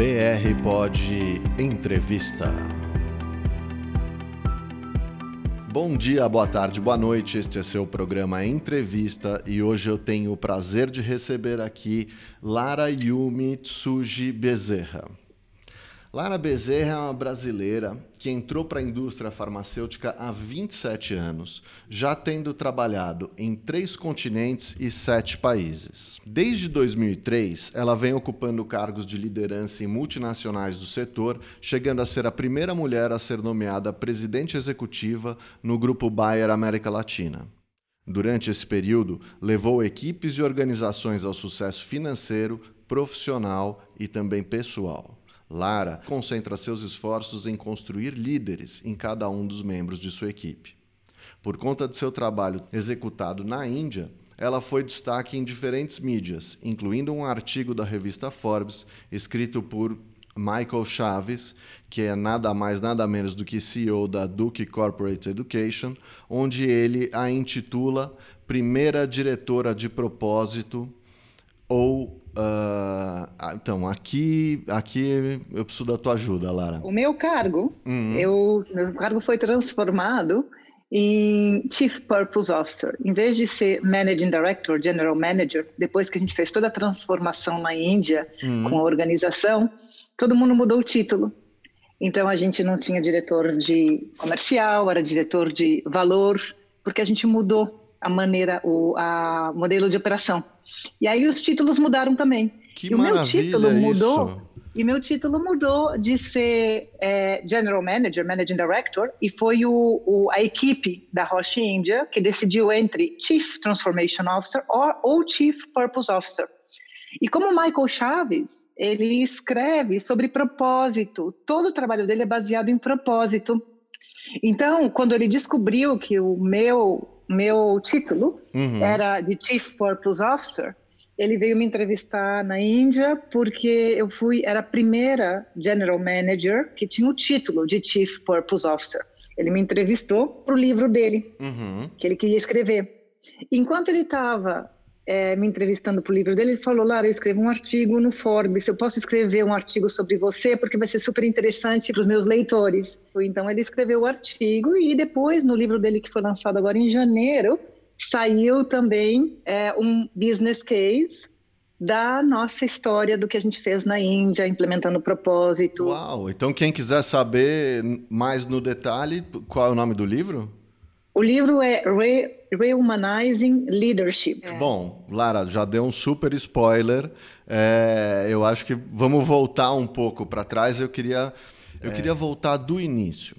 BR Pod Entrevista. Bom dia, boa tarde, boa noite. Este é seu programa Entrevista e hoje eu tenho o prazer de receber aqui Lara Yumi Tsuji Bezerra. Lara Bezerra é uma brasileira que entrou para a indústria farmacêutica há 27 anos, já tendo trabalhado em três continentes e sete países. Desde 2003, ela vem ocupando cargos de liderança em multinacionais do setor, chegando a ser a primeira mulher a ser nomeada presidente executiva no grupo Bayer América Latina. Durante esse período, levou equipes e organizações ao sucesso financeiro, profissional e também pessoal. Lara concentra seus esforços em construir líderes em cada um dos membros de sua equipe. Por conta de seu trabalho executado na Índia, ela foi destaque em diferentes mídias, incluindo um artigo da revista Forbes, escrito por Michael Chaves, que é nada mais nada menos do que CEO da Duke Corporate Education, onde ele a intitula Primeira Diretora de Propósito ou Uh, então, aqui, aqui eu preciso da tua ajuda, Lara. O meu cargo, uhum. eu, meu cargo foi transformado em Chief Purpose Officer. Em vez de ser Managing Director, General Manager, depois que a gente fez toda a transformação na Índia uhum. com a organização, todo mundo mudou o título. Então a gente não tinha diretor de comercial, era diretor de valor, porque a gente mudou a maneira, o a modelo de operação. E aí os títulos mudaram também. Que e o meu título mudou. Isso. E meu título mudou de ser é, General Manager, Managing Director, e foi o, o, a equipe da Roche India que decidiu entre Chief Transformation Officer ou, ou Chief Purpose Officer. E como Michael Chaves, ele escreve sobre propósito, todo o trabalho dele é baseado em propósito. Então, quando ele descobriu que o meu meu título uhum. era de Chief Purpose Officer. Ele veio me entrevistar na Índia porque eu fui era a primeira General Manager que tinha o título de Chief Purpose Officer. Ele me entrevistou para o livro dele, uhum. que ele queria escrever. Enquanto ele estava é, me entrevistando para o livro dele, ele falou: Lara, eu escrevo um artigo no Forbes, eu posso escrever um artigo sobre você, porque vai ser super interessante para os meus leitores. Então, ele escreveu o artigo e depois, no livro dele, que foi lançado agora em janeiro, saiu também é, um business case da nossa história do que a gente fez na Índia, implementando o propósito. Uau! Então, quem quiser saber mais no detalhe, qual é o nome do livro? O livro é Re Rehumanizing Leadership. É. Bom, Lara, já deu um super spoiler. É, eu acho que vamos voltar um pouco para trás. Eu queria, eu é. queria voltar do início.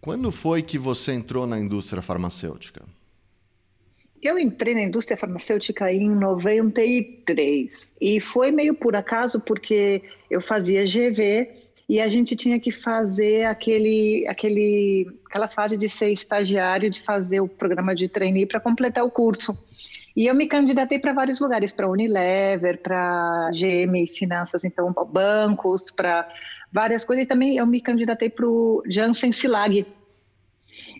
Quando foi que você entrou na indústria farmacêutica? Eu entrei na indústria farmacêutica em 93 e foi meio por acaso porque eu fazia GV e a gente tinha que fazer aquele, aquele, aquela fase de ser estagiário, de fazer o programa de trainee para completar o curso. E eu me candidatei para vários lugares, para Unilever, para GM Finanças, então bancos, para várias coisas. E também eu me candidatei para o Janssen Silag.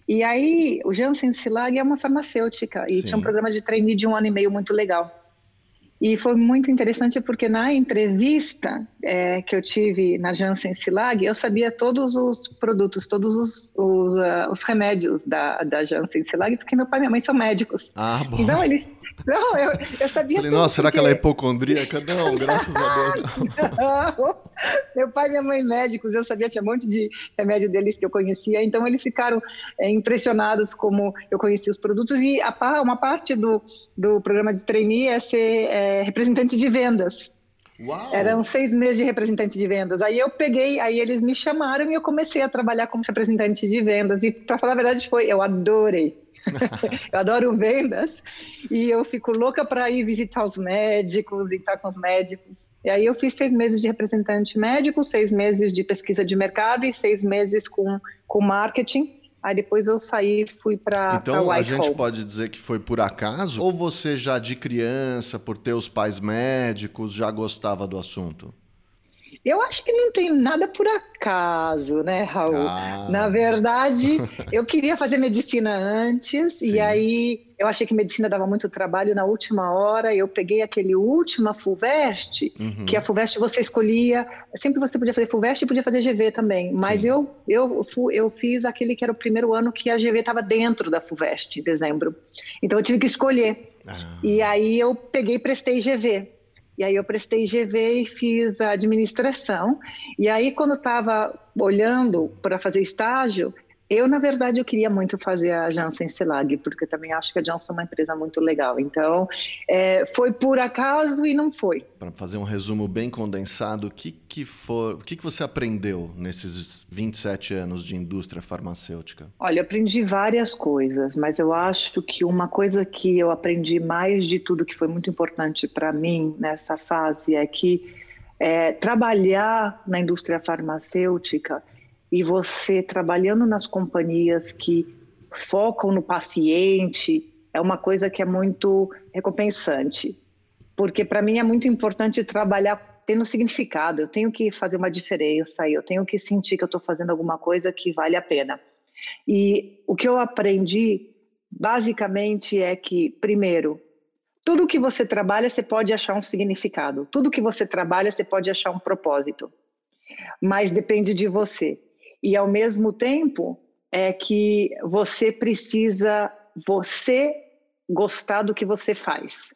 E aí, o Janssen Silag é uma farmacêutica e Sim. tinha um programa de trainee de um ano e meio muito legal. E foi muito interessante porque na entrevista é, que eu tive na Janssen Silag, eu sabia todos os produtos, todos os, os, uh, os remédios da, da Janssen Silag, porque meu pai e minha mãe são médicos. Ah, bom. Então eles. Não, eu, eu sabia Falei, nossa, será que ela é hipocondríaca? Não, graças a Deus. Não. não. Meu pai e minha mãe médicos, eu sabia, tinha um monte de remédio deles que eu conhecia, então eles ficaram é, impressionados como eu conhecia os produtos. E a, uma parte do, do programa de trainee é ser. É, representante de vendas. Uau. Eram seis meses de representante de vendas. Aí eu peguei, aí eles me chamaram e eu comecei a trabalhar como representante de vendas. E para falar a verdade, foi, eu adorei. eu adoro vendas e eu fico louca para ir visitar os médicos e estar com os médicos. E aí eu fiz seis meses de representante médico, seis meses de pesquisa de mercado e seis meses com, com marketing. Aí depois eu saí e fui para Então a gente pode dizer que foi por acaso? Ou você já de criança, por ter os pais médicos, já gostava do assunto? Eu acho que não tem nada por acaso, né, Raul? Ah. Na verdade, eu queria fazer medicina antes, Sim. e aí eu achei que medicina dava muito trabalho na última hora. Eu peguei aquele última FUVEST, uhum. que a FUVEST você escolhia, sempre você podia fazer FUVEST e podia fazer GV também, mas eu, eu, eu fiz aquele que era o primeiro ano que a GV estava dentro da FUVEST, em dezembro. Então eu tive que escolher. Ah. E aí eu peguei e prestei GV. E aí eu prestei GV e fiz a administração. E aí quando estava olhando para fazer estágio, eu, na verdade, eu queria muito fazer a Janssen Selag, porque eu também acho que a Janssen é uma empresa muito legal. Então, é, foi por acaso e não foi. Para fazer um resumo bem condensado, o que, que, for, o que, que você aprendeu nesses 27 anos de indústria farmacêutica? Olha, aprendi várias coisas, mas eu acho que uma coisa que eu aprendi mais de tudo, que foi muito importante para mim nessa fase, é que é, trabalhar na indústria farmacêutica e você trabalhando nas companhias que focam no paciente é uma coisa que é muito recompensante. Porque para mim é muito importante trabalhar tendo significado, eu tenho que fazer uma diferença, eu tenho que sentir que eu estou fazendo alguma coisa que vale a pena. E o que eu aprendi basicamente é que, primeiro, tudo que você trabalha, você pode achar um significado. Tudo que você trabalha, você pode achar um propósito. Mas depende de você e ao mesmo tempo é que você precisa você gostar do que você faz.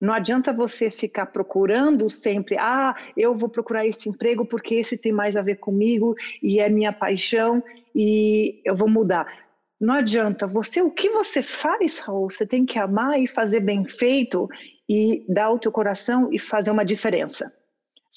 Não adianta você ficar procurando sempre, ah, eu vou procurar esse emprego porque esse tem mais a ver comigo e é minha paixão e eu vou mudar. Não adianta, você o que você faz, Raul, você tem que amar e fazer bem feito e dar o teu coração e fazer uma diferença.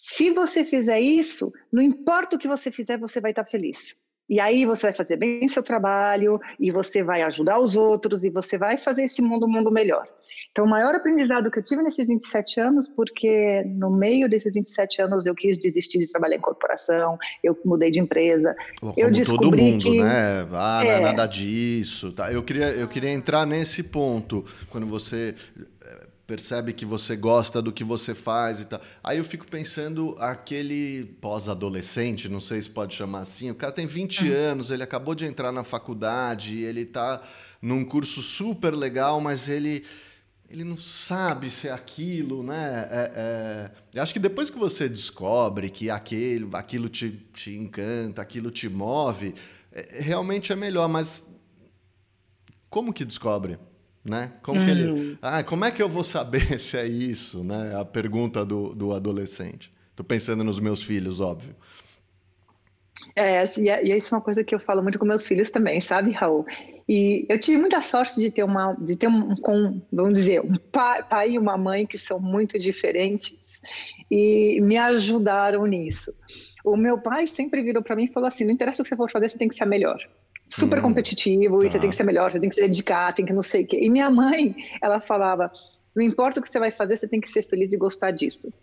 Se você fizer isso, não importa o que você fizer, você vai estar feliz. E aí você vai fazer bem seu trabalho, e você vai ajudar os outros, e você vai fazer esse mundo um mundo melhor. Então, o maior aprendizado que eu tive nesses 27 anos, porque no meio desses 27 anos eu quis desistir de trabalhar em corporação, eu mudei de empresa. Como eu descobri todo mundo, que... né? Ah, é... nada disso. Tá? Eu, queria, eu queria entrar nesse ponto, quando você percebe que você gosta do que você faz e tal. Aí eu fico pensando aquele pós-adolescente, não sei se pode chamar assim, o cara tem 20 uhum. anos, ele acabou de entrar na faculdade, ele está num curso super legal, mas ele ele não sabe se é aquilo, né? É, é... Eu acho que depois que você descobre que aquele, aquilo te, te encanta, aquilo te move, é, realmente é melhor, mas como que descobre? Né? Como, que ele, hum. ah, como é que eu vou saber se é isso? Né? A pergunta do, do adolescente. Estou pensando nos meus filhos, óbvio. É, e, é, e isso é uma coisa que eu falo muito com meus filhos também, sabe, Raul? E eu tive muita sorte de ter uma, de ter um, com, vamos dizer, um pai, pai e uma mãe que são muito diferentes e me ajudaram nisso. O meu pai sempre virou para mim e falou assim: não interessa o que você for fazer, você tem que ser a melhor super hum, competitivo tá. e você tem que ser melhor, você tem que se dedicar, tem que não sei o quê. E minha mãe, ela falava: não importa o que você vai fazer, você tem que ser feliz e gostar disso.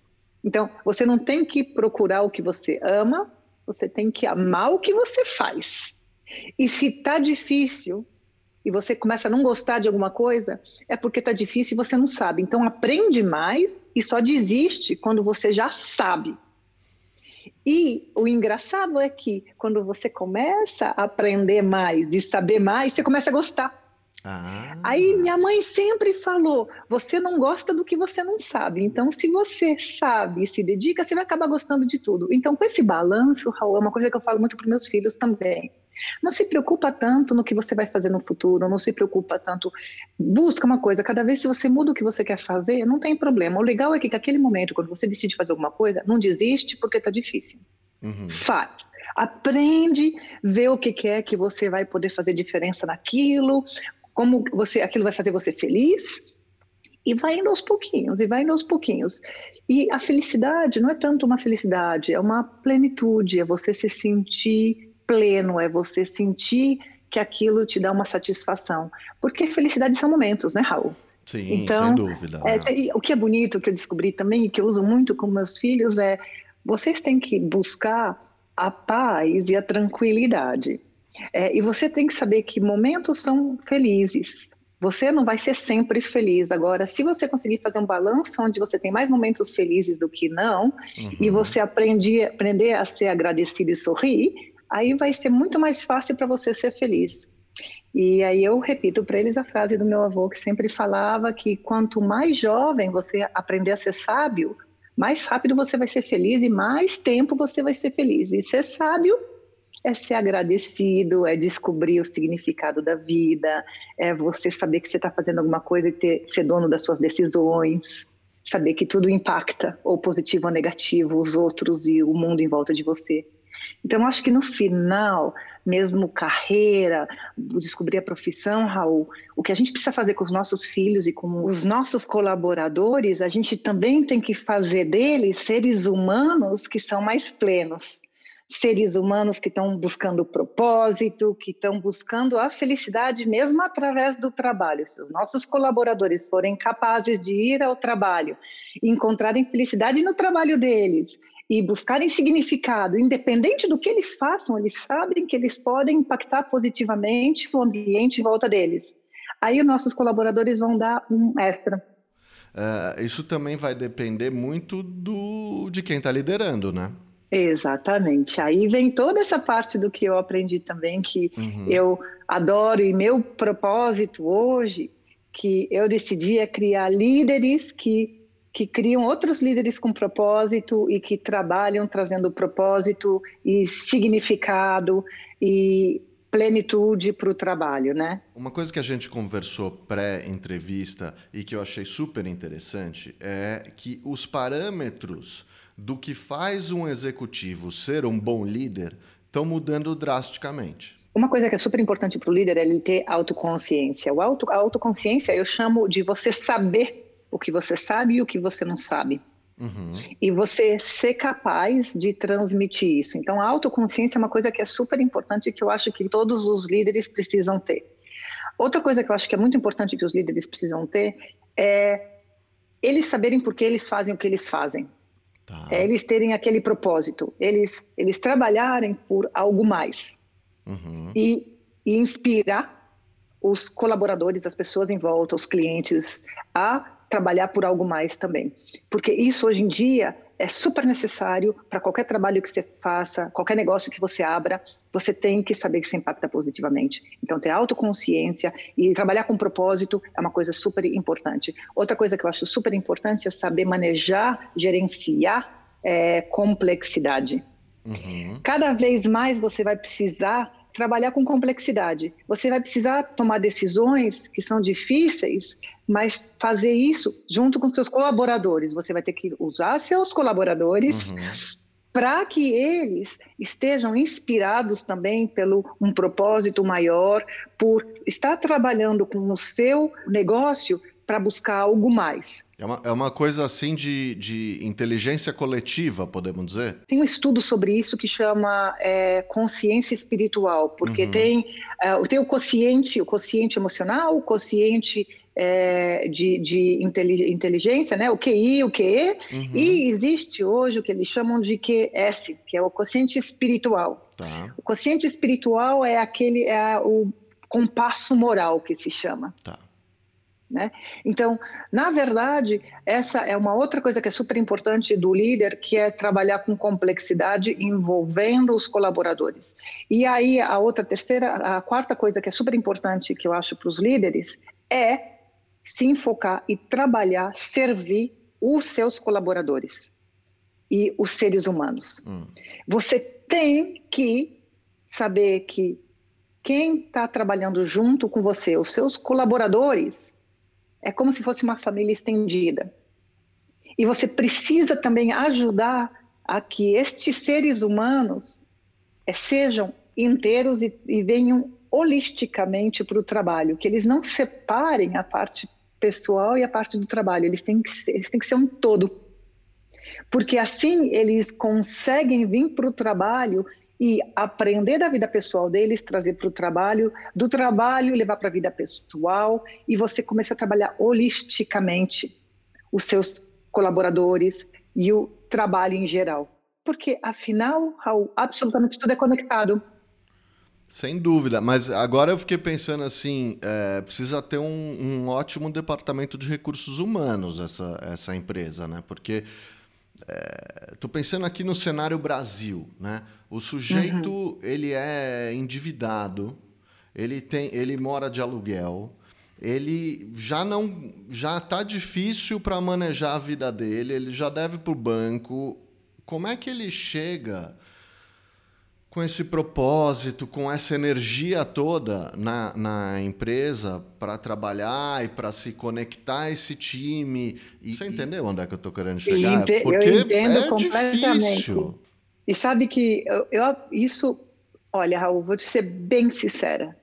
Então, você não tem que procurar o que você ama, você tem que amar o que você faz. E se tá difícil e você começa a não gostar de alguma coisa, é porque tá difícil e você não sabe. Então, aprende mais e só desiste quando você já sabe. E o engraçado é que quando você começa a aprender mais e saber mais, você começa a gostar. Ah. Aí minha mãe sempre falou: você não gosta do que você não sabe. Então, se você sabe e se dedica, você vai acabar gostando de tudo. Então, com esse balanço, Raul, é uma coisa que eu falo muito para meus filhos também. Não se preocupa tanto no que você vai fazer no futuro, não se preocupa tanto. Busca uma coisa, cada vez que você muda o que você quer fazer, não tem problema. O legal é que naquele momento, quando você decide fazer alguma coisa, não desiste porque está difícil. Uhum. Faz. Aprende, vê o que, que é que você vai poder fazer diferença naquilo, como você, aquilo vai fazer você feliz, e vai indo aos pouquinhos, e vai indo aos pouquinhos. E a felicidade não é tanto uma felicidade, é uma plenitude, é você se sentir pleno, é você sentir que aquilo te dá uma satisfação. Porque felicidade são momentos, né, Raul? Sim, então, sem dúvida. É, né? o que é bonito, que eu descobri também, e que eu uso muito com meus filhos, é vocês têm que buscar a paz e a tranquilidade. É, e você tem que saber que momentos são felizes, Você não vai ser sempre feliz. Agora, se você conseguir fazer um balanço onde você tem mais momentos felizes do que não, uhum. e você aprender, aprender a ser agradecido e sorrir, aí vai ser muito mais fácil para você ser feliz. E aí eu repito para eles a frase do meu avô que sempre falava que quanto mais jovem você aprender a ser sábio, mais rápido você vai ser feliz e mais tempo você vai ser feliz. E ser sábio é ser agradecido, é descobrir o significado da vida, é você saber que você está fazendo alguma coisa e ter, ser dono das suas decisões, saber que tudo impacta, ou positivo ou negativo, os outros e o mundo em volta de você. Então, acho que no final, mesmo carreira, descobrir a profissão, Raul, o que a gente precisa fazer com os nossos filhos e com os nossos colaboradores, a gente também tem que fazer deles seres humanos que são mais plenos seres humanos que estão buscando propósito, que estão buscando a felicidade mesmo através do trabalho. Se os nossos colaboradores forem capazes de ir ao trabalho e encontrarem felicidade no trabalho deles e buscarem significado, independente do que eles façam, eles sabem que eles podem impactar positivamente o ambiente em volta deles. Aí os nossos colaboradores vão dar um extra. Uh, isso também vai depender muito do de quem está liderando, né? Exatamente. Aí vem toda essa parte do que eu aprendi também, que uhum. eu adoro, e meu propósito hoje, que eu decidi é criar líderes que, que criam outros líderes com propósito e que trabalham trazendo propósito e significado e plenitude para o trabalho, né? Uma coisa que a gente conversou pré-entrevista e que eu achei super interessante é que os parâmetros do que faz um executivo ser um bom líder estão mudando drasticamente. Uma coisa que é super importante para o líder é ele ter autoconsciência. O auto, a autoconsciência eu chamo de você saber o que você sabe e o que você não sabe. Uhum. E você ser capaz de transmitir isso. Então, a autoconsciência é uma coisa que é super importante e que eu acho que todos os líderes precisam ter. Outra coisa que eu acho que é muito importante que os líderes precisam ter é eles saberem por que eles fazem o que eles fazem. Tá. É eles terem aquele propósito, eles, eles trabalharem por algo mais uhum. e, e inspirar os colaboradores, as pessoas em volta, os clientes a trabalhar por algo mais também. Porque isso hoje em dia é super necessário para qualquer trabalho que você faça, qualquer negócio que você abra, você tem que saber que você impacta positivamente. Então, ter autoconsciência e trabalhar com propósito é uma coisa super importante. Outra coisa que eu acho super importante é saber manejar, gerenciar é, complexidade. Uhum. Cada vez mais você vai precisar trabalhar com complexidade. Você vai precisar tomar decisões que são difíceis, mas fazer isso junto com seus colaboradores. Você vai ter que usar seus colaboradores uhum. para que eles estejam inspirados também pelo um propósito maior, por estar trabalhando com o seu negócio para buscar algo mais. É uma, é uma coisa assim de, de inteligência coletiva, podemos dizer? Tem um estudo sobre isso que chama é, consciência espiritual, porque uhum. tem, uh, tem o consciente, o consciente emocional, o consciente é, de, de inteligência, né? o QI, o QE, uhum. e existe hoje o que eles chamam de QS, que é o consciente espiritual. Tá. O consciente espiritual é aquele, é o compasso moral que se chama. Tá. Né? Então, na verdade, essa é uma outra coisa que é super importante do líder, que é trabalhar com complexidade envolvendo os colaboradores. E aí, a outra, terceira, a quarta coisa que é super importante que eu acho para os líderes é se enfocar e trabalhar, servir os seus colaboradores e os seres humanos. Hum. Você tem que saber que quem está trabalhando junto com você, os seus colaboradores, é como se fosse uma família estendida. E você precisa também ajudar a que estes seres humanos é, sejam inteiros e, e venham holisticamente para o trabalho, que eles não separem a parte pessoal e a parte do trabalho, eles têm que ser, eles têm que ser um todo. Porque assim eles conseguem vir para o trabalho e aprender da vida pessoal deles, trazer para o trabalho, do trabalho levar para a vida pessoal e você começa a trabalhar holisticamente os seus colaboradores e o trabalho em geral. Porque, afinal, Raul, absolutamente tudo é conectado. Sem dúvida, mas agora eu fiquei pensando assim, é, precisa ter um, um, ótimo departamento de recursos humanos essa, essa empresa, né? Porque estou é, pensando aqui no cenário Brasil, né? O sujeito uhum. ele é endividado, ele tem, ele mora de aluguel, ele já não já está difícil para manejar a vida dele, ele já deve para o banco. Como é que ele chega com esse propósito, com essa energia toda na, na empresa para trabalhar e para se conectar a esse time? E, você entendeu onde é que eu estou querendo chegar? Ente, Porque eu entendo é completamente. Difícil. E sabe que eu, eu, isso, olha, Raul, vou te ser bem sincera.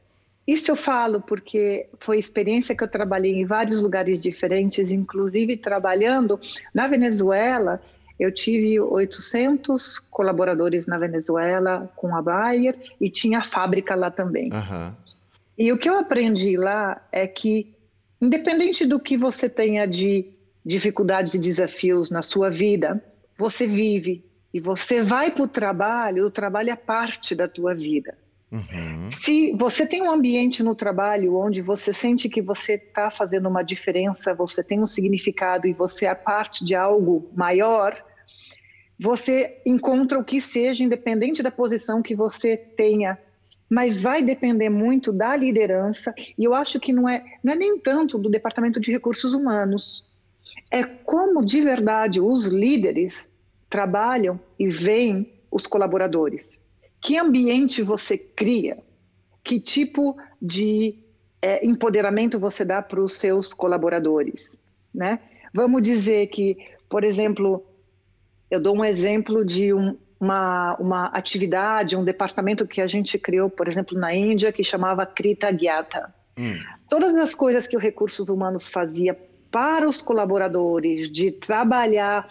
Isso eu falo porque foi experiência que eu trabalhei em vários lugares diferentes, inclusive trabalhando na Venezuela. Eu tive 800 colaboradores na Venezuela com a Bayer e tinha fábrica lá também. Uhum. E o que eu aprendi lá é que, independente do que você tenha de dificuldades e desafios na sua vida, você vive e você vai para o trabalho, o trabalho é parte da tua vida. Uhum. Se você tem um ambiente no trabalho onde você sente que você está fazendo uma diferença, você tem um significado e você é parte de algo maior, você encontra o que seja, independente da posição que você tenha. Mas vai depender muito da liderança, e eu acho que não é, não é nem tanto do Departamento de Recursos Humanos, é como de verdade os líderes trabalham e veem os colaboradores. Que ambiente você cria? Que tipo de é, empoderamento você dá para os seus colaboradores? Né? Vamos dizer que, por exemplo, eu dou um exemplo de um, uma, uma atividade, um departamento que a gente criou, por exemplo, na Índia, que chamava Krita Gyata. Hum. Todas as coisas que o Recursos Humanos fazia para os colaboradores, de trabalhar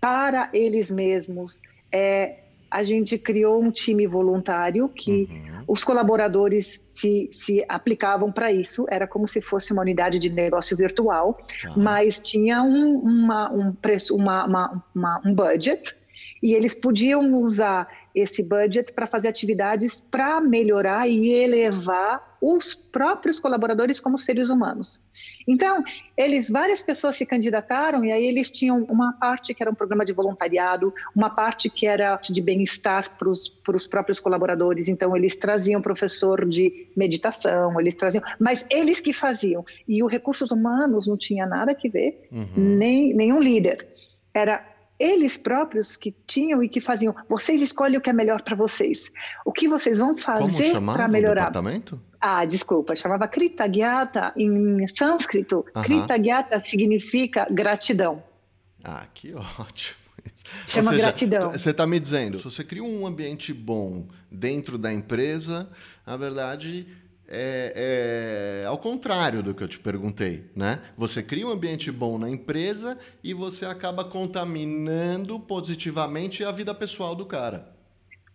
para eles mesmos, é, a gente criou um time voluntário que uhum. os colaboradores se, se aplicavam para isso. Era como se fosse uma unidade de negócio virtual, uhum. mas tinha um, uma, um preço, uma, uma, uma, um budget e eles podiam usar esse budget para fazer atividades para melhorar e elevar os próprios colaboradores como seres humanos. Então, eles várias pessoas se candidataram e aí eles tinham uma parte que era um programa de voluntariado, uma parte que era de bem-estar para os próprios colaboradores. Então, eles traziam professor de meditação, eles traziam, mas eles que faziam. E o recursos humanos não tinha nada que ver, uhum. nem nenhum líder. Era eles próprios que tinham e que faziam. Vocês escolhem o que é melhor para vocês. O que vocês vão fazer para melhorar? O departamento? Ah, desculpa, chamava Krita Gyata em sânscrito. Uh -huh. Krita Gyata significa gratidão. Ah, que ótimo. Chama seja, gratidão. Você está me dizendo, se você cria um ambiente bom dentro da empresa, na verdade é, é, ao contrário do que eu te perguntei, né? Você cria um ambiente bom na empresa e você acaba contaminando positivamente a vida pessoal do cara.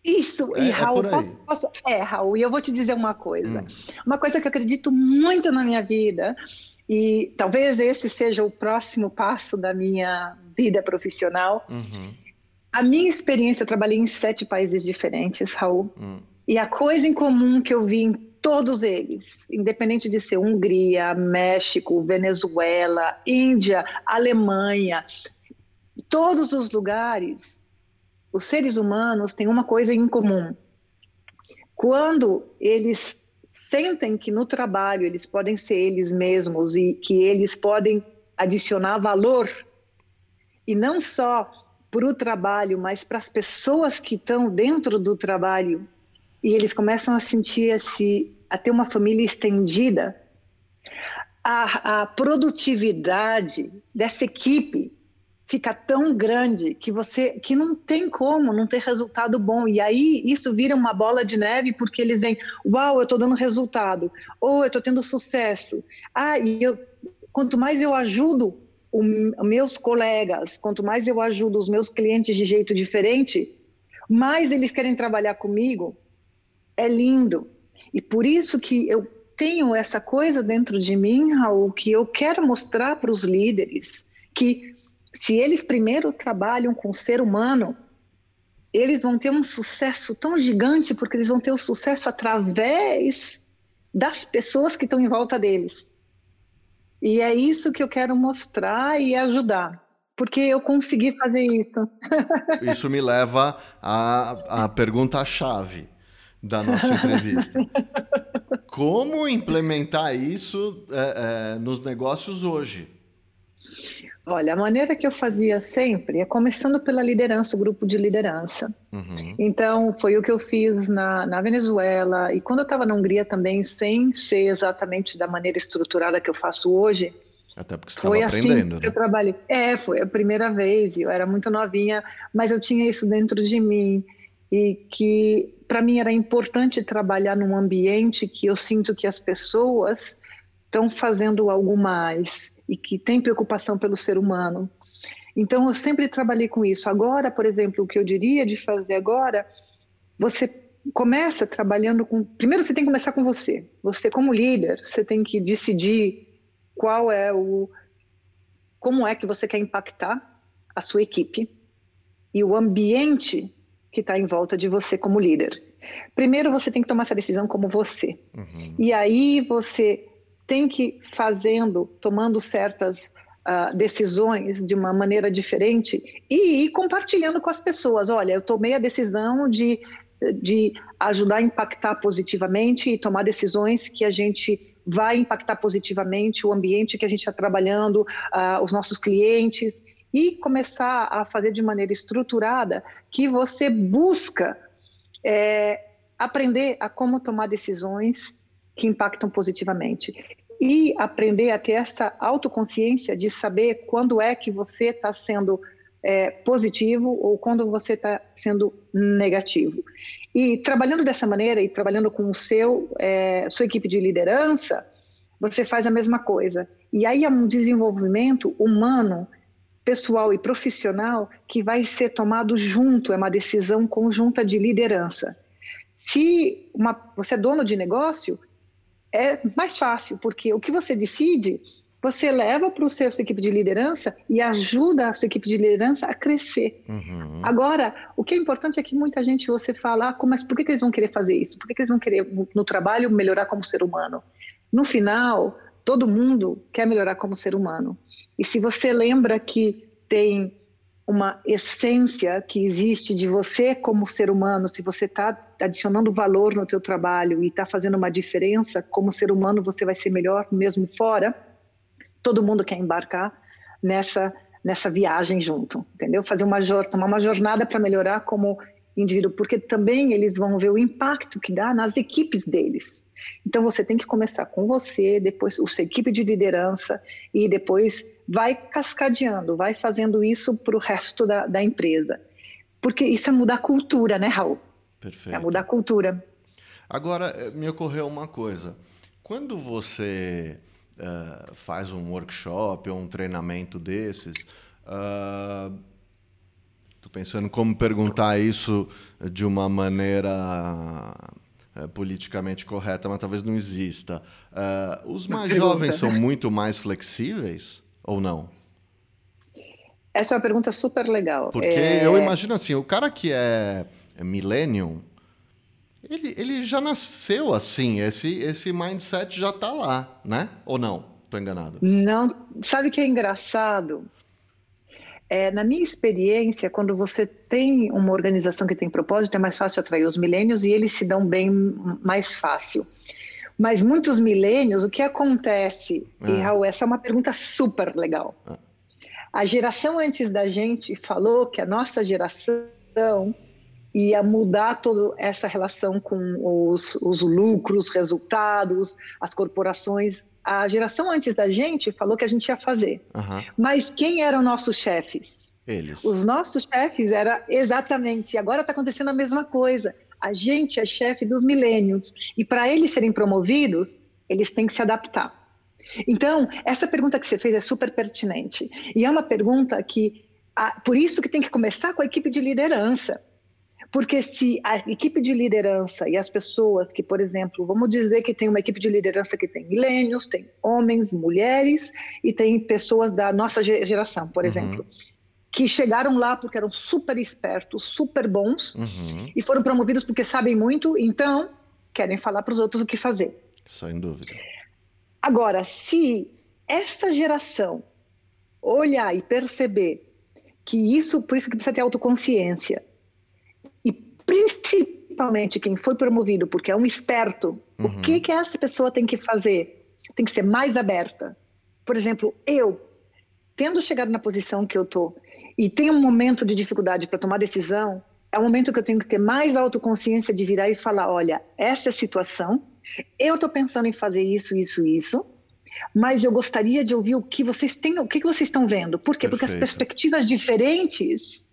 Isso, é, e é Raul, é, posso... é, Raul, e eu vou te dizer uma coisa. Hum. Uma coisa que eu acredito muito na minha vida, e talvez esse seja o próximo passo da minha vida profissional. Uhum. A minha experiência, eu trabalhei em sete países diferentes, Raul, hum. e a coisa em comum que eu vi em todos eles, independente de ser Hungria, México, Venezuela, Índia, Alemanha, todos os lugares, os seres humanos têm uma coisa em comum. Quando eles sentem que no trabalho eles podem ser eles mesmos e que eles podem adicionar valor, e não só para o trabalho, mas para as pessoas que estão dentro do trabalho, e eles começam a sentir esse, a ter uma família estendida, a, a produtividade dessa equipe fica tão grande que você que não tem como não ter resultado bom. E aí isso vira uma bola de neve porque eles vêm uau eu estou dando resultado. Ou eu estou tendo sucesso. Ah e eu quanto mais eu ajudo os meus colegas quanto mais eu ajudo os meus clientes de jeito diferente mais eles querem trabalhar comigo é lindo. E por isso que eu tenho essa coisa dentro de mim, Raul, que eu quero mostrar para os líderes que se eles primeiro trabalham com o ser humano, eles vão ter um sucesso tão gigante porque eles vão ter o sucesso através das pessoas que estão em volta deles. E é isso que eu quero mostrar e ajudar, porque eu consegui fazer isso. Isso me leva à, à pergunta-chave da nossa entrevista. Como implementar isso é, é, nos negócios hoje? Olha, a maneira que eu fazia sempre é começando pela liderança, o grupo de liderança. Uhum. Então, foi o que eu fiz na, na Venezuela e quando eu estava na Hungria também, sem ser exatamente da maneira estruturada que eu faço hoje. Até porque você foi assim aprendendo, né? eu trabalhei. É, foi a primeira vez, eu era muito novinha, mas eu tinha isso dentro de mim e que para mim era importante trabalhar num ambiente que eu sinto que as pessoas estão fazendo algo mais e que tem preocupação pelo ser humano. Então eu sempre trabalhei com isso. Agora, por exemplo, o que eu diria de fazer agora, você começa trabalhando com. Primeiro você tem que começar com você. Você como líder, você tem que decidir qual é o como é que você quer impactar a sua equipe e o ambiente que está em volta de você como líder. Primeiro você tem que tomar essa decisão como você. Uhum. E aí você tem que fazendo, tomando certas uh, decisões de uma maneira diferente e ir compartilhando com as pessoas. Olha, eu tomei a decisão de, de ajudar a impactar positivamente e tomar decisões que a gente vai impactar positivamente o ambiente que a gente está trabalhando, uh, os nossos clientes e começar a fazer de maneira estruturada que você busca é, aprender a como tomar decisões que impactam positivamente e aprender a ter essa autoconsciência de saber quando é que você está sendo é, positivo ou quando você está sendo negativo. E trabalhando dessa maneira e trabalhando com o seu é, sua equipe de liderança, você faz a mesma coisa. E aí é um desenvolvimento humano pessoal e profissional que vai ser tomado junto, é uma decisão conjunta de liderança. Se uma, você é dono de negócio, é mais fácil, porque o que você decide, você leva para o seu sua equipe de liderança e ajuda a sua equipe de liderança a crescer. Uhum. Agora, o que é importante é que muita gente você fala, ah, mas por que, que eles vão querer fazer isso? Por que, que eles vão querer no trabalho melhorar como ser humano? No final, todo mundo quer melhorar como ser humano. E se você lembra que tem uma essência que existe de você como ser humano, se você está adicionando valor no teu trabalho e está fazendo uma diferença, como ser humano você vai ser melhor mesmo fora, todo mundo quer embarcar nessa nessa viagem junto, entendeu? Fazer uma tomar uma jornada para melhorar como indivíduo, porque também eles vão ver o impacto que dá nas equipes deles. Então você tem que começar com você, depois a sua equipe de liderança e depois vai cascadeando, vai fazendo isso para o resto da, da, empresa. Porque isso é mudar a cultura, né, Raul? Perfeito. É mudar a cultura. Agora, eh, me ocorreu uma coisa. Quando você uh, faz um workshop ou um treinamento desses, uh, Estou pensando como perguntar isso de uma maneira é, politicamente correta, mas talvez não exista. Uh, os mais jovens são muito mais flexíveis ou não? Essa é uma pergunta super legal. Porque é... eu imagino assim, o cara que é, é millennium, ele, ele já nasceu assim, esse, esse mindset já está lá, né? Ou não? Estou enganado. Não, sabe o que é engraçado? É, na minha experiência, quando você tem uma organização que tem propósito, é mais fácil atrair os milênios e eles se dão bem mais fácil. Mas muitos milênios, o que acontece? É. E Raul, essa é uma pergunta super legal. É. A geração antes da gente falou que a nossa geração ia mudar toda essa relação com os, os lucros, resultados, as corporações a geração antes da gente falou que a gente ia fazer. Uhum. Mas quem eram nossos chefes? Eles. Os nossos chefes era exatamente. Agora está acontecendo a mesma coisa. A gente é chefe dos milênios e para eles serem promovidos, eles têm que se adaptar. Então, essa pergunta que você fez é super pertinente e é uma pergunta que, por isso que tem que começar com a equipe de liderança. Porque se a equipe de liderança e as pessoas que, por exemplo, vamos dizer que tem uma equipe de liderança que tem milênios, tem homens, mulheres e tem pessoas da nossa geração, por uhum. exemplo. que chegaram lá porque eram super espertos, super bons uhum. e foram promovidos porque sabem muito, então querem falar para os outros o que fazer. Sem dúvida. Agora, se essa geração olhar e perceber que isso, por isso que precisa ter autoconsciência, principalmente quem foi promovido porque é um esperto, uhum. o que que essa pessoa tem que fazer? Tem que ser mais aberta. Por exemplo, eu, tendo chegado na posição que eu tô e tenho um momento de dificuldade para tomar decisão, é o momento que eu tenho que ter mais autoconsciência de virar e falar, olha, essa é a situação, eu estou pensando em fazer isso, isso, isso, mas eu gostaria de ouvir o que vocês têm, o que vocês estão vendo. Por quê? Perfeito. Porque as perspectivas diferentes,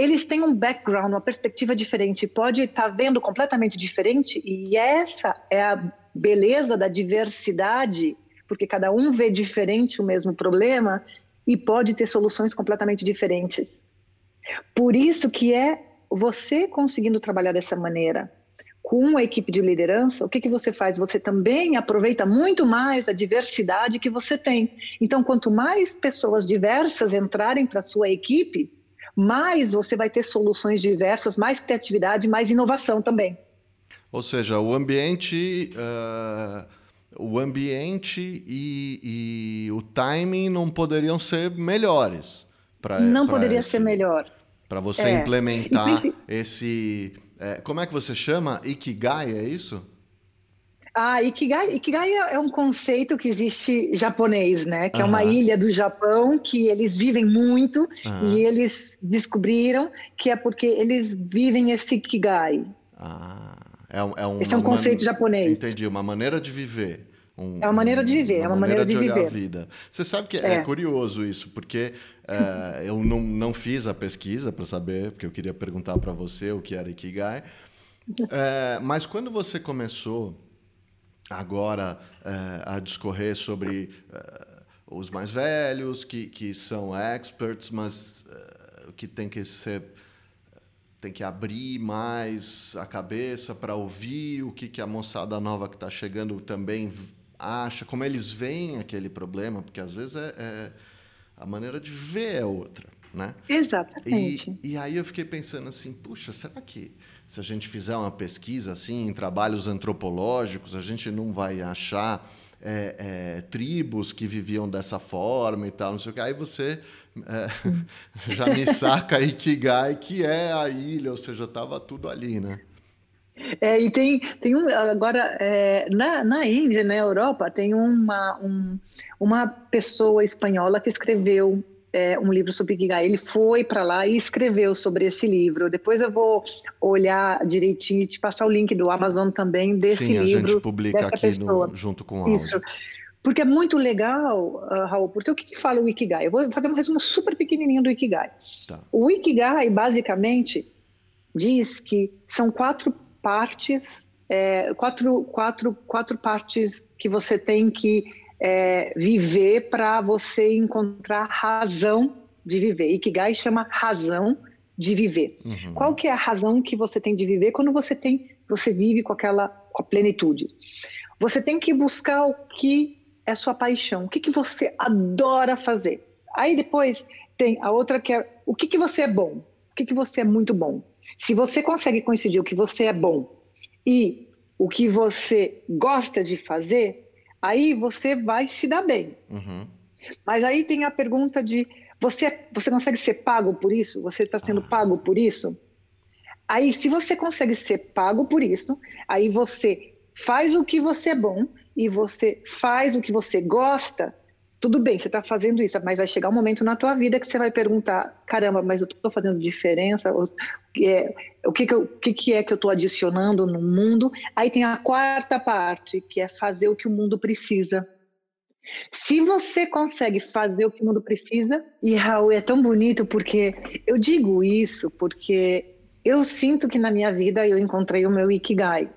eles têm um background, uma perspectiva diferente, pode estar tá vendo completamente diferente, e essa é a beleza da diversidade, porque cada um vê diferente o mesmo problema e pode ter soluções completamente diferentes. Por isso que é você conseguindo trabalhar dessa maneira, com uma equipe de liderança, o que, que você faz? Você também aproveita muito mais a diversidade que você tem. Então, quanto mais pessoas diversas entrarem para a sua equipe, mais você vai ter soluções diversas, mais criatividade, mais inovação também. Ou seja, o ambiente, uh, o ambiente e, e, o timing não poderiam ser melhores. Pra, não pra poderia esse, ser melhor. Para você é. implementar esse é, como é que você chama? Ikigai, é isso? Ah, Ikigai, Ikigai é um conceito que existe japonês, né? Que é uma ilha do Japão que eles vivem muito e eles descobriram que é porque eles vivem esse Ikigai. Ah, é, um, é um, esse é um conceito man... japonês. Entendi, uma maneira de viver. Um, é uma maneira de viver, uma é uma maneira, maneira de, de viver. a vida. Você sabe que é, é curioso isso, porque é, eu não, não fiz a pesquisa para saber, porque eu queria perguntar para você o que era Ikigai. É, mas quando você começou agora é, a discorrer sobre é, os mais velhos, que, que são experts, mas é, que tem que ser tem que abrir mais a cabeça para ouvir o que, que a moçada nova que está chegando também acha, como eles veem aquele problema, porque às vezes é, é a maneira de ver é outra, né? Exatamente. E, e, aí eu fiquei pensando assim, puxa, será que se a gente fizer uma pesquisa assim em trabalhos antropológicos, a gente não vai achar é, é, tribos que viviam dessa forma e tal, não sei o que. Aí você é, já me saca Ikigai, que é a ilha, ou seja, estava tudo ali, né? É, e tem, tem um, agora, é, na, na Índia, na Europa, tem uma, um, uma pessoa espanhola que escreveu é, um livro sobre Ikigai. Ele foi para lá e escreveu sobre esse livro. Depois eu vou olhar direitinho e te passar o link do Amazon também desse Sim, livro. Sim, a gente publica aqui no, junto com o. Isso. Porque é muito legal, uh, Raul, porque o que, que fala o Ikigai? Eu vou fazer um resumo super pequenininho do Ikigai. Tá. O Ikigai, basicamente, diz que são quatro partes, é, quatro, quatro, quatro partes que você tem que é, viver para você encontrar razão de viver. Ikigai chama razão de viver. Uhum. Qual que é a razão que você tem de viver quando você tem, você vive com aquela com a plenitude? Você tem que buscar o que é sua paixão, o que, que você adora fazer. Aí depois tem a outra que é o que, que você é bom, o que, que você é muito bom. Se você consegue coincidir o que você é bom e o que você gosta de fazer, aí você vai se dar bem. Uhum. Mas aí tem a pergunta de você, você consegue ser pago por isso? Você está sendo ah. pago por isso? Aí, se você consegue ser pago por isso, aí você faz o que você é bom e você faz o que você gosta, tudo bem, você está fazendo isso, mas vai chegar um momento na tua vida que você vai perguntar, caramba, mas eu estou fazendo diferença? Ou, é, o que, que, eu, que, que é que eu estou adicionando no mundo? Aí tem a quarta parte, que é fazer o que o mundo precisa. Se você consegue fazer o que o mundo precisa, e Raul, é tão bonito porque eu digo isso porque eu sinto que na minha vida eu encontrei o meu Ikigai.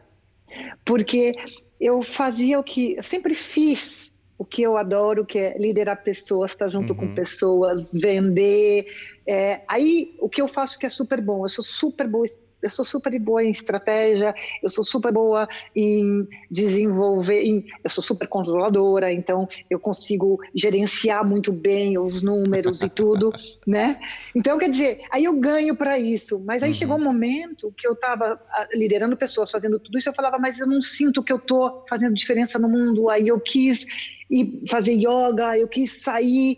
Porque eu fazia o que eu sempre fiz o que eu adoro, que é liderar pessoas, estar junto uhum. com pessoas, vender. É, aí, o que eu faço que é super bom, eu sou super boa eu sou super boa em estratégia, eu sou super boa em desenvolver, em, eu sou super controladora, então eu consigo gerenciar muito bem os números e tudo, né? Então, quer dizer, aí eu ganho para isso. Mas aí uhum. chegou um momento que eu estava ah, liderando pessoas, fazendo tudo isso, eu falava, mas eu não sinto que eu estou fazendo diferença no mundo. Aí eu quis ir fazer yoga, eu quis sair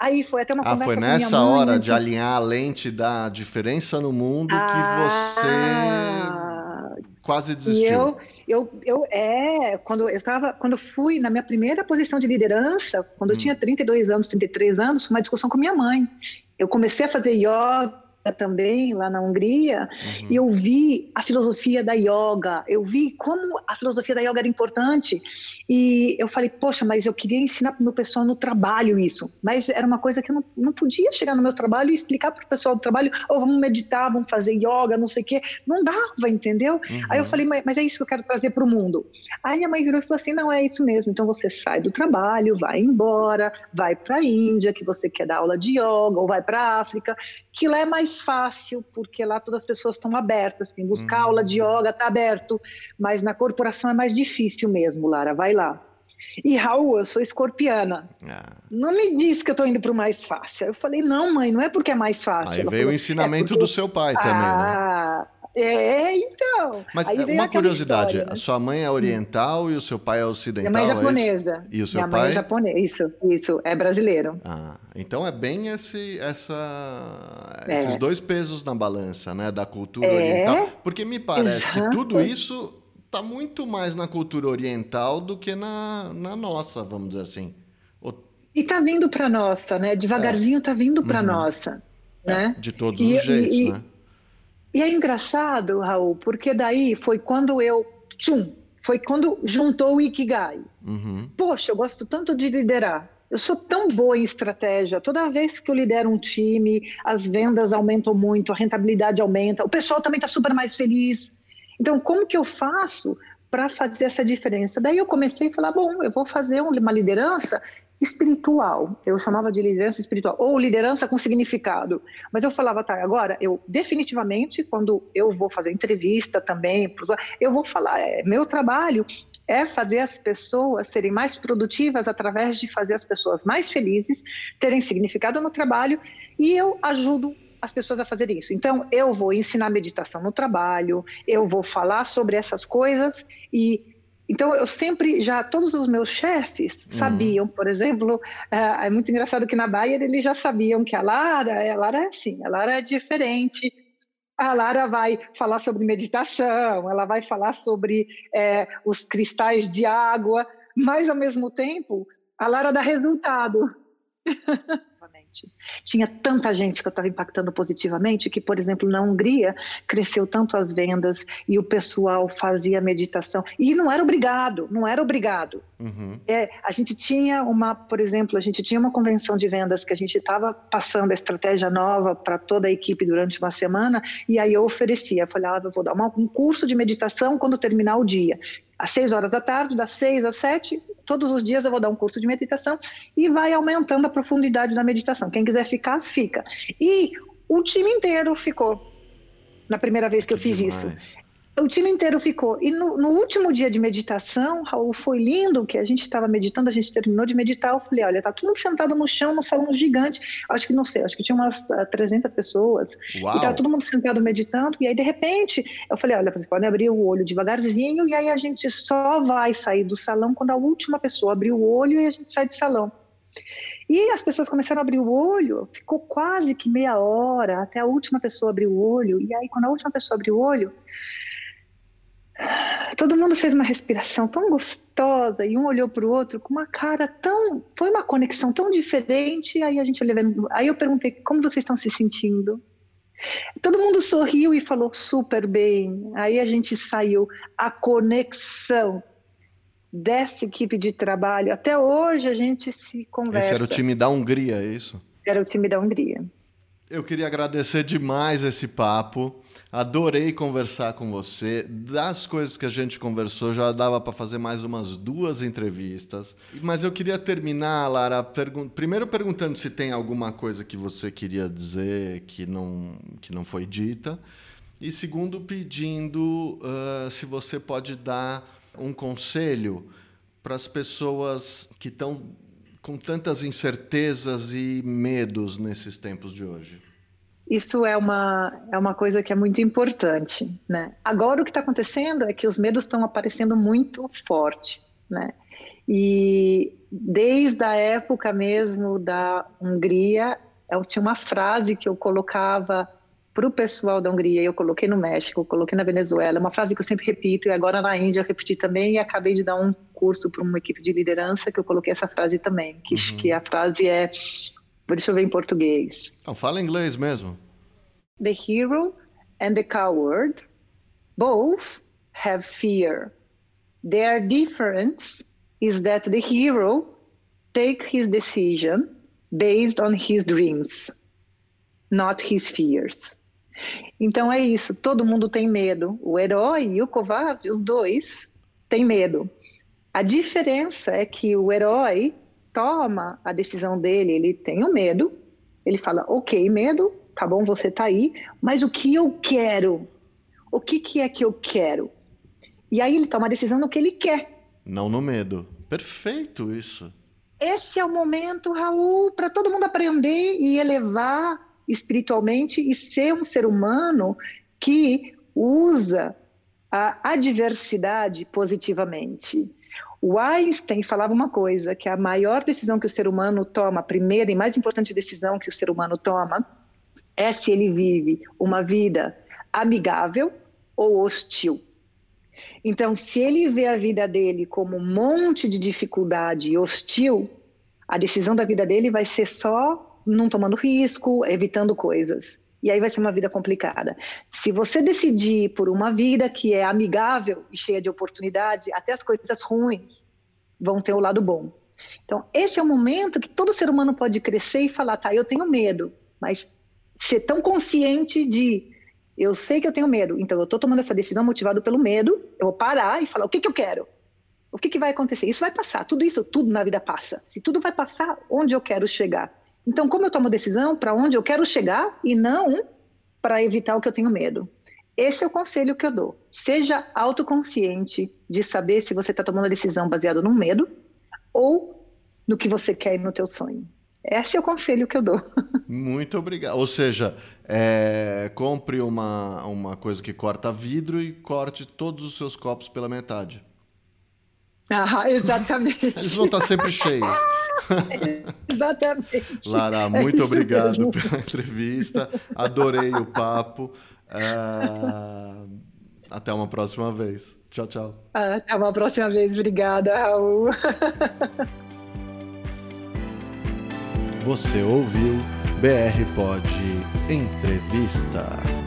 Aí foi até uma ah, conversa foi nessa hora de alinhar a lente da diferença no mundo ah, que você quase desistiu. E eu, eu, eu é, quando eu estava, quando eu fui na minha primeira posição de liderança, quando hum. eu tinha 32 anos, 33 anos, foi uma discussão com minha mãe. Eu comecei a fazer yoga, também lá na Hungria uhum. e eu vi a filosofia da yoga, eu vi como a filosofia da yoga era importante e eu falei, poxa, mas eu queria ensinar para o meu pessoal no trabalho isso, mas era uma coisa que eu não, não podia chegar no meu trabalho e explicar para o pessoal do trabalho, ou oh, vamos meditar, vamos fazer yoga, não sei o quê, não dava, entendeu? Uhum. Aí eu falei, mas, mas é isso que eu quero trazer para o mundo. Aí a mãe virou e falou assim, não, é isso mesmo, então você sai do trabalho, vai embora, vai para a Índia, que você quer dar aula de yoga, ou vai para a África, que lá é mais fácil, porque lá todas as pessoas estão abertas. Quem buscar uhum. aula de yoga está aberto, mas na corporação é mais difícil mesmo, Lara. Vai lá. E Raul, eu sou escorpiana. Ah. Não me diz que eu estou indo para o mais fácil. Eu falei, não, mãe, não é porque é mais fácil. Aí Ela veio falou, o ensinamento é porque... do seu pai também, né? ah, né? É, então. Mas uma curiosidade, história, né? a sua mãe é oriental e o seu pai é ocidental? Minha mãe é japonesa. É e o seu Minha pai? mãe é japonês, isso, isso, é brasileiro. Ah, então é bem esse, essa, é. esses dois pesos na balança, né, da cultura é. oriental. Porque me parece Exato. que tudo isso está muito mais na cultura oriental do que na, na nossa, vamos dizer assim. O... E está vindo para nossa, né? Devagarzinho está vindo para uhum. nossa, é, né? De todos e, os jeitos, e, né? E é engraçado, Raul, porque daí foi quando eu, tchum, foi quando juntou o Ikigai. Uhum. Poxa, eu gosto tanto de liderar. Eu sou tão boa em estratégia. Toda vez que eu lidero um time, as vendas aumentam muito, a rentabilidade aumenta, o pessoal também está super mais feliz. Então, como que eu faço para fazer essa diferença? Daí eu comecei a falar: bom, eu vou fazer uma liderança espiritual. Eu chamava de liderança espiritual, ou liderança com significado. Mas eu falava, tá, agora, eu definitivamente, quando eu vou fazer entrevista também, eu vou falar, é, meu trabalho é fazer as pessoas serem mais produtivas através de fazer as pessoas mais felizes, terem significado no trabalho, e eu ajudo as pessoas a fazer isso. Então, eu vou ensinar meditação no trabalho, eu vou falar sobre essas coisas e então, eu sempre, já todos os meus chefes uhum. sabiam, por exemplo, é, é, muito engraçado que na Bayer eles já sabiam que a Lara, a Lara é assim, a Lara é diferente, a Lara vai falar sobre meditação, ela vai falar sobre é, os cristais de água, mas ao mesmo tempo, a Lara dá resultado. Tinha tanta gente que eu estava impactando positivamente que, por exemplo, na Hungria cresceu tanto as vendas e o pessoal fazia meditação e não era obrigado, não era obrigado. Uhum. É, a gente tinha uma, por exemplo, a gente tinha uma convenção de vendas que a gente estava passando a estratégia nova para toda a equipe durante uma semana e aí eu oferecia, falava, ah, vou dar uma, um curso de meditação quando terminar o dia às seis horas da tarde, das seis às sete, todos os dias eu vou dar um curso de meditação e vai aumentando a profundidade da meditação. Quem quiser ficar, fica. E o time inteiro ficou na primeira vez que eu fiz Demais. isso. O time inteiro ficou. E no, no, último dia de meditação, Raul, foi lindo que a gente estava meditando, a gente terminou de meditar. Eu falei: olha, tá todo mundo sentado no chão, num salão gigante. Acho que não sei, acho que tinha umas uh, ah, 300 pessoas. Uau. E tava todo mundo sentado meditando. E aí, de repente, eu falei: olha, vocês podem abrir o olho devagarzinho. E aí a gente só vai sair do salão quando a última pessoa abrir o olho e a gente sai do salão. E as pessoas começaram a abrir o olho, ficou quase que meia hora até a última pessoa abrir o olho. E aí, quando a última pessoa abriu o olho, todo mundo fez uma respiração tão gostosa e um olhou para o outro com uma cara tão. Foi uma conexão tão diferente. Aí a gente levando. Aí eu perguntei como vocês estão se sentindo. Todo mundo sorriu e falou super bem. Aí a gente saiu. A conexão dessa equipe de trabalho. Até hoje a gente se conversa. Esse era o time da Hungria, é isso? Era o time da Hungria. Eu queria agradecer demais esse papo. Adorei conversar com você. Das coisas que a gente conversou, já dava para fazer mais umas duas entrevistas. Mas eu queria terminar, Lara, pergun primeiro perguntando se tem alguma coisa que você queria dizer que não, que não foi dita. E segundo, pedindo uh, se você pode dar um conselho para as pessoas que estão com tantas incertezas e medos nesses tempos de hoje. Isso é uma, é uma coisa que é muito importante. Né? Agora, o que está acontecendo é que os medos estão aparecendo muito forte. Né? E desde a época mesmo da Hungria, eu tinha uma frase que eu colocava para o pessoal da Hungria, eu coloquei no México, coloquei na Venezuela, uma frase que eu sempre repito, e agora na Índia eu repeti também, e acabei de dar um curso para uma equipe de liderança que eu coloquei essa frase também, que, uhum. que a frase é, deixa eu ver em português. Não, fala inglês mesmo. The hero and the coward both have fear. Their difference is that the hero take his decision based on his dreams, not his fears. Então é isso, todo mundo tem medo. O herói e o covarde, os dois, têm medo. A diferença é que o herói toma a decisão dele, ele tem o medo, ele fala, ok, medo, tá bom, você tá aí, mas o que eu quero? O que, que é que eu quero? E aí ele toma a decisão no que ele quer. Não no medo. Perfeito isso. Esse é o momento, Raul, para todo mundo aprender e elevar espiritualmente e ser um ser humano que usa a adversidade positivamente. O Einstein falava uma coisa, que a maior decisão que o ser humano toma, a primeira e mais importante decisão que o ser humano toma, é se ele vive uma vida amigável ou hostil. Então, se ele vê a vida dele como um monte de dificuldade hostil, a decisão da vida dele vai ser só não tomando risco, evitando coisas. E aí vai ser uma vida complicada. Se você decidir por uma vida que é amigável e cheia de oportunidade, até as coisas ruins vão ter o lado bom. Então, esse é o momento que todo ser humano pode crescer e falar: tá, eu tenho medo, mas ser tão consciente de eu sei que eu tenho medo, então eu estou tomando essa decisão motivado pelo medo, eu vou parar e falar: o que, que eu quero? O que, que vai acontecer? Isso vai passar, tudo isso, tudo na vida passa. Se tudo vai passar, onde eu quero chegar? Então, como eu tomo decisão para onde eu quero chegar e não para evitar o que eu tenho medo? Esse é o conselho que eu dou. Seja autoconsciente de saber se você está tomando a decisão baseada no medo ou no que você quer no teu sonho. Esse é o conselho que eu dou. Muito obrigado. Ou seja, é, compre uma, uma coisa que corta vidro e corte todos os seus copos pela metade. Ah, exatamente. Eles vão estar sempre cheios. Exatamente. Lara, muito é obrigado mesmo. pela entrevista. Adorei o papo. Uh, até uma próxima vez. Tchau, tchau. Até uma próxima vez. Obrigada, Raul. Você ouviu BR Pod Entrevista.